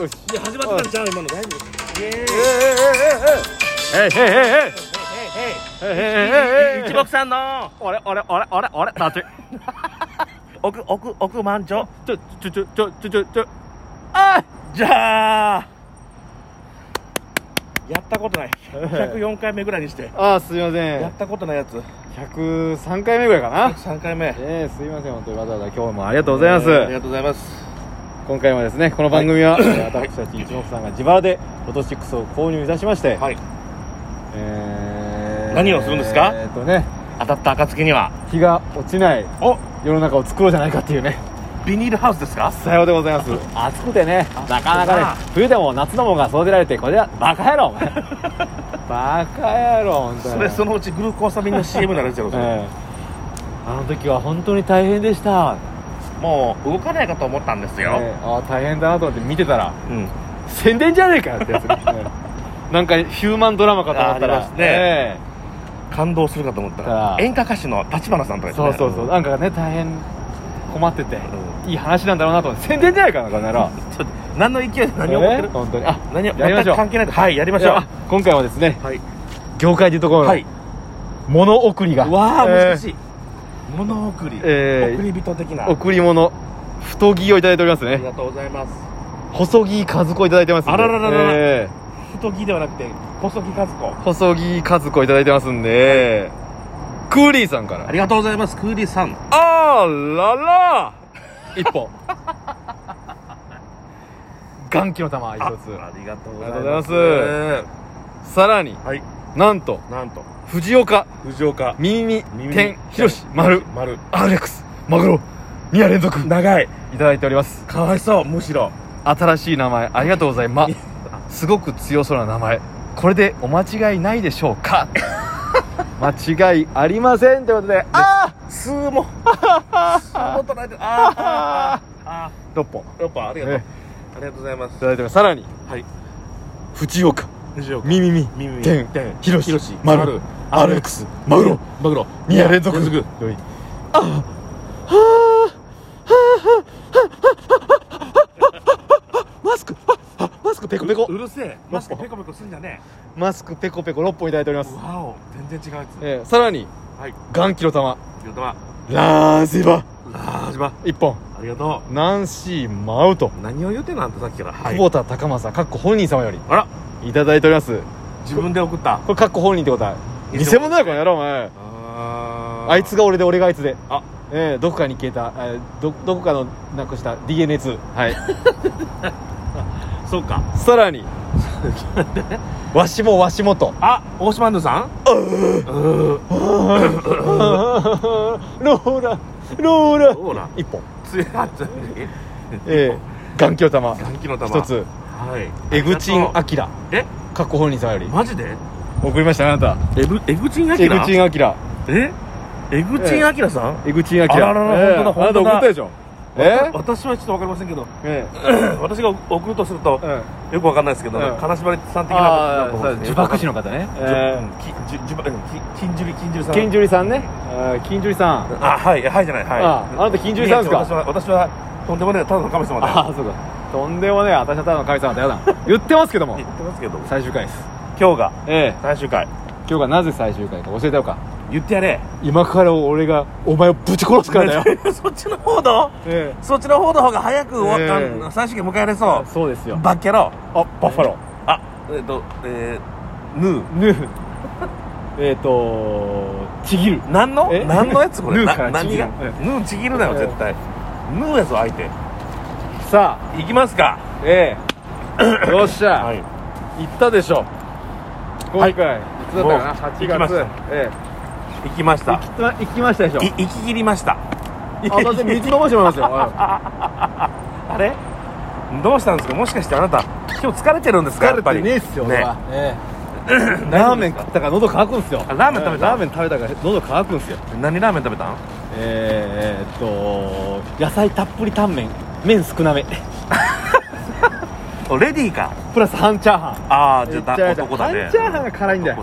いや始まったんじゃん今の。大丈夫イエーイ一目さんの俺俺俺俺俺たち奥奥奥満潮ちょちょちょちょちょちょちょあじゃあやったことない104回目ぐらいにしてああすいませんやったことないやつ103回目ぐらいかな3回目ええ、すいません本当にわざわざ今日もありがとうございます、ありがとうございます今回はですねこの番組は、えー私たち一目さんが自腹でフォト6を購入いたしまして、はい。えー何をするんですか？えーっとね当たった暁には。日が落ちないお！世の中を作ろうじゃないかっていうね。ビニールハウスですか？さようでございます。暑くてねなかなかねな。冬でも夏のもんが育てられてこれはバカ野郎。バカ野郎本当に。それそのうちグルコーサミンの CM になるんですよそれええ。あの時は本当に大変でした、もう動かないかと思ったんですよ。ええああ大変だなと思って見てたらうん。宣伝じゃねえかよってやつ、ねええなんかヒューマンドラマかと思ったらね。え。感動するかと思ったらら演歌歌手の立花さんとかね。そうそうそう。なんかね大変困ってて、ういい話なんだろうなと思って宣伝じゃないかなこの野郎。ちょっと何の勢いで何を思ってる？ええ本当に。あ何をやりましょう。全く関係ないはいやりましょう。今回はですねはい。業界でいうところの、はい。物送りが。うわあえー。難しい物送りえー送り人的な。贈り物。太着をいただいておりますね。ありがとうございます。細木和子いただいてますあららららら。え太着ではなくて細木和子。ー細木和子いただいてますんで、クーリーさんから。ありがとうございます。クーリーさん。あらら。一本 元気の玉一あつ。ありがとうございます。ます。さらに。はい。なんと。なんと藤岡。藤岡。耳。天。ひろし丸。丸 RX マグロ。2夜連続。い長い。ただいております。かわいそう。むしろ。新しい名前。ありがとうございます。すごく強そうな名前。これでお間違いないでしょうか？間違いありませんということで。あ数も数も捉えてるあーあ6本ーやっぱありがとうえありがとうござい。ますい。ただい。てますさらにはい。藤岡藤岡耳み耳天天ひろしひろし丸丸 RX マグロ。マグロ。2夜連続。連続。よい。あはあはあはあマスクマスクペコペコうるせえマスクペコペコすんじゃねマスクペコペコ6本いただいておりますえわお全然違うやつえーさらにはい元気の玉ラージバラージバ1本ありがとナンシーマウトう何を言うてんのあんたさっきからはい久保田高政かっこ本人様よりあらいただいております自分で送ったこれかっこ本人ってことは偽物だよこの野郎お前。あいつが俺で俺があいつで。あ。えー、どこかに消えた、えー、どどこかのなくした DNA2 はい。そうか。さらに。わしもわしもと。あ大島ンドさん？うローラ。ローラ。ほら1本。強いやつえー、元気の玉。元気の玉。一つ。はい。エグチンアキラえ？かっこ本人様より。マジで？送りましたねあなた。エグエグチンアキエラグチンアキラえ？エグチンアキラさん？エグチンアキラあらららえー本当だあなた本当だ送ったでしょ？え私はちょっとわかりませんけど。え 私が送るとするとよくわかんないですけどうん金縛りさん的な呪縛師の方ね。金樹里金樹里さん。ー金樹里さんね。金樹里さん。あはいはいじゃないはい。ああなた金樹里さんですか？私は私はとんでもないただの神様だああそうか。とんでもねえ私はただの神様だよな。言ってますけども。言ってますけど最終回です今日がええ。最終回。今日がなぜ最終回か教えてようか。言ってやれ。今から俺がお前をぶち殺すからだよ。そっちの方のえそっちの方の方が早く終わった、ええ。最終回迎えられそう。そうですよ。バッキャロあバッファロあえっ、とえー、ヌー。ーヌー。えっとちぎる。何の？え？何のやつこれ？ヌーからな何が？ちぎる。えヌーちぎるなよえ絶対。ヌーやぞ相手。さ行きますか。あええ。よっしゃ、はい。行ったでしょ今回、い、つだったかな？もう8行きまし月た。え行きました。え行きましたでしょ？い行き切りました。あだって道伸ばしてますよ。あれ？どうしたんですか？もしかしてあなた今日疲れてるんですか？疲れてねえっすよ、俺ね。はええ。ラーメン食ったから喉乾くんすよ。あラーメン食べた？ラーメン食べたから喉乾くんすよ。何ラーメン食べたん？えー、っと野菜たっぷりタンメン。麺少なめ。おレディーか。プラス半チャーハン。ああじゃあ違う違う男だね。半チャーハンが辛いんだよ。ね。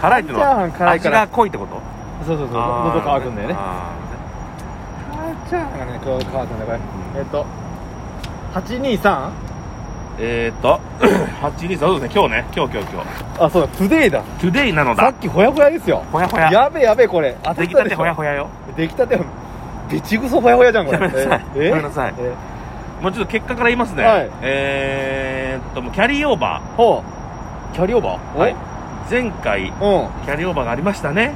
辛いっていうのは味が濃いってこと？そうそうそう。あー喉乾くんだよね。あ半チャーハンがねこう乾くんだよこれ。えーっと 823? えーっと823そうですね。今日ね。今日今日今日。あそうだ。 Today だ。 Today なのだ。さっきほやほやですよ。ほやほや。やべえやべえこれ。当たった出来たてほやほやよ。出来たてビチグソほやほやじゃんこれ。やめなさい。え？やめなさい。え？もうちょっと結果から言いますね、はい。えーっともうキャリーオーバほう。キャリーオーバー？ーはい。前回おうん。キャリーオーバーがありましたね。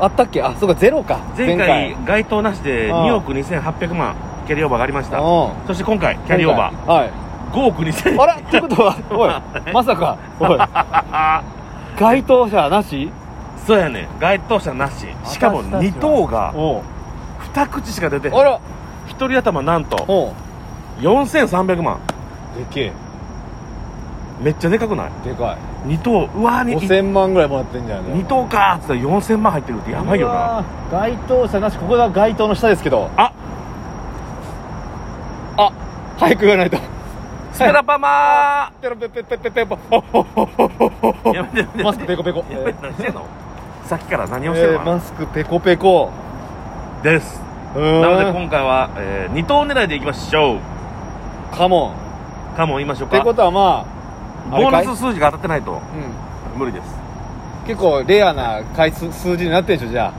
あったっけ？あそうかゼロか。前回該当なしでうん。2億2800万キャリーオーバーがありました。うん。そして今回キャリーオーバー。はい。ー5億2000あらってことはおいまさか。おい。該当者なし？そうやね該当者なし。しかも私たちは。2等がおう。2口しか出てあら。1人頭なんと4300万。でけめっちゃでかくない？えでかい。2等うわーに5000万ぐらいもらってんじゃん2等かーっつったら4000万入ってるってやばいよな。な該当者なし。ここが該当の下ですけどあ。あ。早く言わないと。スペラパマ ペロペペペペペポほほほほほほーやめてやめてマスクペコペコやめて何してんのさっきから何をしてるえーのマスクペコペコですななので今回は、え2等狙いでいきましょうカモンかも言いましょうか。ってことはまあボーかい？ナス数字が当たってないと。うん。無理です。結構レアな回数数字になってるでしょじゃ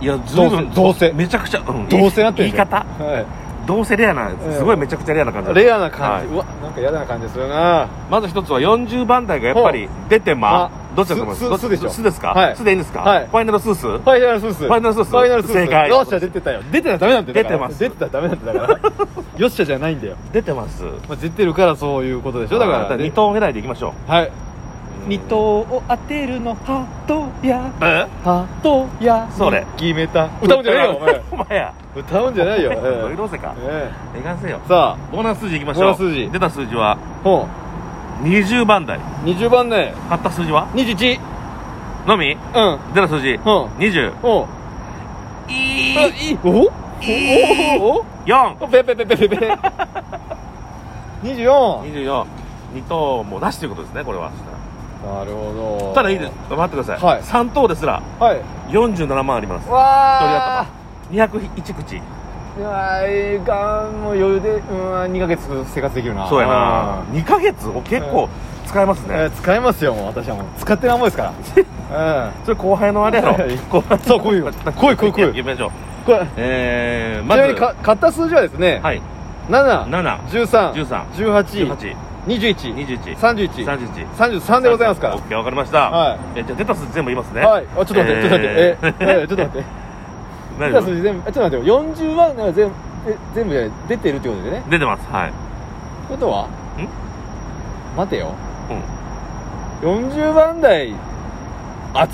いやずいぶんどうせ。めちゃくちゃ、うんどうせなってるでしょ？言い方？あはどうせレアなうん。すごいめちゃくちゃレアな感じ。いレアな感じ、はい。うわなんか嫌な感じするな。まず一つは40番台がやっぱり出てまあどっちだと思います？すすでしょ。すですか？はい。すでいいんですか？はい。ファイナルスースファイナルスースファイナルスースファイナルスース正解。よっしゃ出てたよ。出てたらダメなんだよ出てます。出てたらダメなんだよだから。よっしゃじゃないんだよ、出てます。まあ、出てるからそういうことでしょ？だから。2等狙いでいきましょう。はい。二等を当てるのハトや。え？ハトや。それ。決めた。歌うんじゃないよお前。お前。や歌うんじゃないよ、えノイローゼかええがんせよさあボーナス数字いきましょうボーナス数字出た数字はほ20番台。う20番ね買った数字は？21のみ？うん。出た数字。うん。20おういあいい。おおおお4おペペペペペペ24 24 2等もなしということですねこれは。なるほど。ただいいです。待ってください、はい。3等ですら。はい。47万あります。わあ201口いやーがんも余裕でうん2ヶ月生活できるな。そうやな。うん。2ヶ月お結構使えますね、えー使えますよもう私はもう。使ってなんぼですから。うん。それ後輩のあれやろ。そうこういう。こういうこういうこういう。行きましょう。これえー、まず。ちなみにか買った数字はですね、はい。7 7 13 13 18 18 21 21 31 31 33でございますから。オッケーわかりました。はい。えじゃあ出た数字全部言いますね。はい。あちょっと待って、ちょっと待って。ええー。ええちょっと待って。何 出た数字全部えちょっと待ってよ。40万が全部え全部で出てるってことでね。出てますはい。ってことは？待てよ。うん。40番台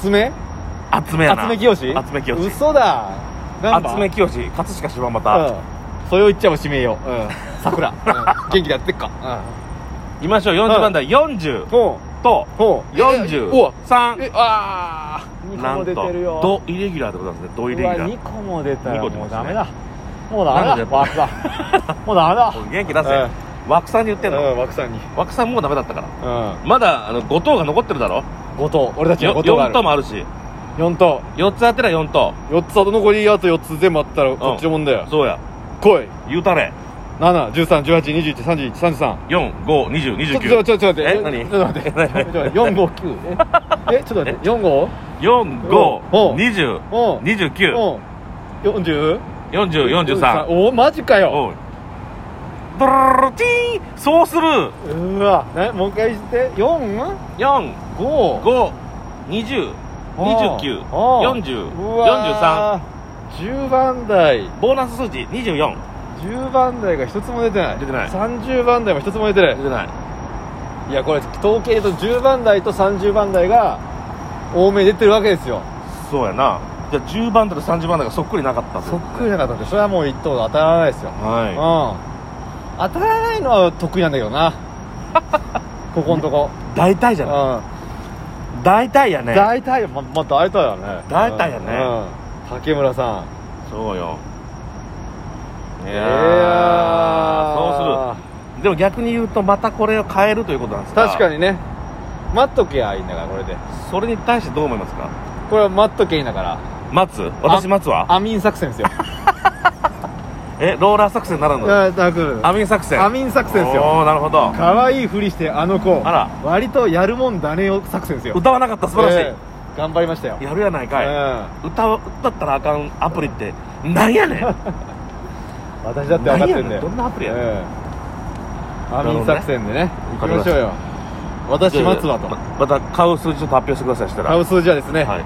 集め？集めやな。集め清し集め清し嘘だ。集め清し葛飾柴う又ん。それを言っちゃえば指名よ。うん。桜。うん。元気でやってっか。言いましょう。40番台40うん。ほとう。ほう43うわ。えあー。2個出てるよ。ドイレギュラーでございますね。ドイレギュラー。2個も出たらも二個出ましたねうダメだ。もうダメだ。枠だ。もうダメだ。元気出せ。うん。枠さんに言ってんの？うん枠さんに。枠さんもうダメだったから。うん。まだあの5等が残ってるだろ？5等。俺たちはよ5等があ4る等もあるし。4等。4つ当てりゃ4等。4つあと残りあと4つ全部あったらこっちのもんだよ。そうや。来い。言うたれ71318213133 452029ちょっとちょっとちょっと待ってえ何ちょっと待って何？ちょっと待って459え？えちょっと待って 45? おう4520おう29うん40 4043おマジかよ。ドロロロチーンそうするうわなもう一回して4 4 5 5 20 29 40 43 10番台ボーナス数字24 10番台が一つも出てない。出てない。30番台も一つも出てない。出てない。いやこれ統計と10番台と30番台が多めに出てるわけですよ。そうやな。じゃあ10番台と30番台がそっくりなかったそっくりなかったんでそれはもう一等当たらないですよ。はうん。当たらないのは得意なんだけどな。ここんとこ。い大体じゃない。うん。大体やね。大体よままあ大体やね。大体やね。うん。うん。竹村さん。そうよいそうする。でも逆に言うとまたこれを変えるということなんですか？確かにね。待っとけやいいんだからこれで。それに対してどう思いますか？これは待っとけいいんだから。待つ？私待つわ。アミン作戦ですよ。えローラー作戦ならアミン作戦。アミン作戦ですよ。おおなるほど。可愛いふりしてあの子あら。割とやるもんだねよ作戦ですよ。歌わなかった。素晴らしい、ええ。頑張りましたよ。やるやないかい、うん。歌う歌ったらあかんアプリってなんやねん 私だって分かってんだどんなアプリやねん。ええ。アミン作戦でね。行きましょうよ。私待つわと。ままた買う数字ちょっと発表してくださいしたら。買う数字はですね、はい。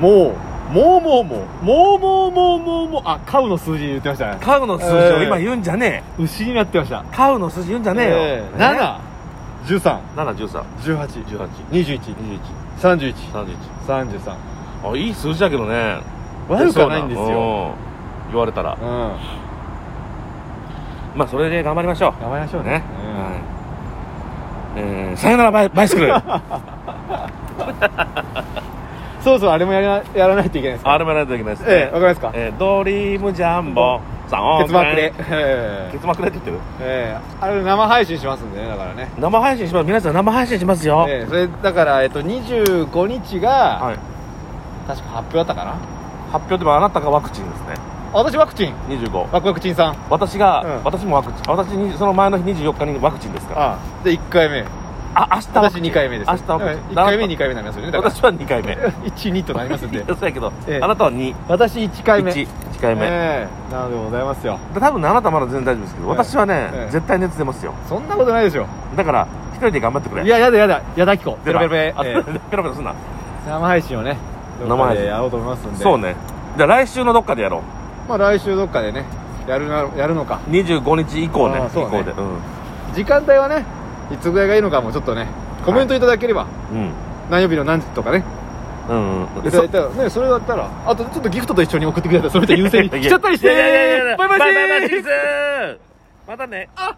もうもうもうもうもうもうもうもうもうあ買うの数字言ってましたね。買うの数字を今言うんじゃね牛になってました。え買うの数字言うんじゃねえよ、ええ。7 13 713 18 18 21 21 31 31 33あいい数字だけどね。悪くはないんですよ言われたら。うん。まあそれで頑張りましょう。頑張りましょうね。ね、はい。えー、さよならバイバイスクル。そうそうあれもやらやらないといけないですか？あれもやらないといけないですね。ええわかりますか？えードリームジャンボ。さんケツマークで。えークでって言ってる？ええ。あれ生配信しますんでねだからね。生配信します。皆さん生配信しますよ、ええそれだからえっと25日がはい。確か発表だったかな？発表でもあなたがワクチンですね。あ私ワクチン。25ワクワクチンさん。私が、うん。私もワクチン。私にその前の日24日にワクチンですから。あで1回目。あ明日ワク私チン。2回目です。明日ワクチン。1回目2回目になりますよね。だから。私は2回目。12となりますんで。そうやけど、ええ。あなたは2私1回目。1 1回目、ええ。なのでございますよ。で多分ねあなたまだ全然大丈夫ですけど、ええ。私はね、ええ。絶対熱出ますよ。そんなことないでしょだから一人で頑張ってくれ。いややだやだ。やだきこペロペロペロ、あええペロペロすんな生配信をね生配信どっかでやろうと思いますんでそうねじゃあ来週のどっかでやろまあ来週どっかでねやるなやるのか。う25日以降ねそうね。以降で。うん。時間帯はねいつぐらいがいいのかもちょっとねコメントいただければ、うん。何曜日の何時とかね。うんうん。いただいたらねそれだったらあとちょっとギフトと一緒に送ってくれたらそれと優先にいやしちゃったりして。いやいやいやいやバイバイバイまたねあ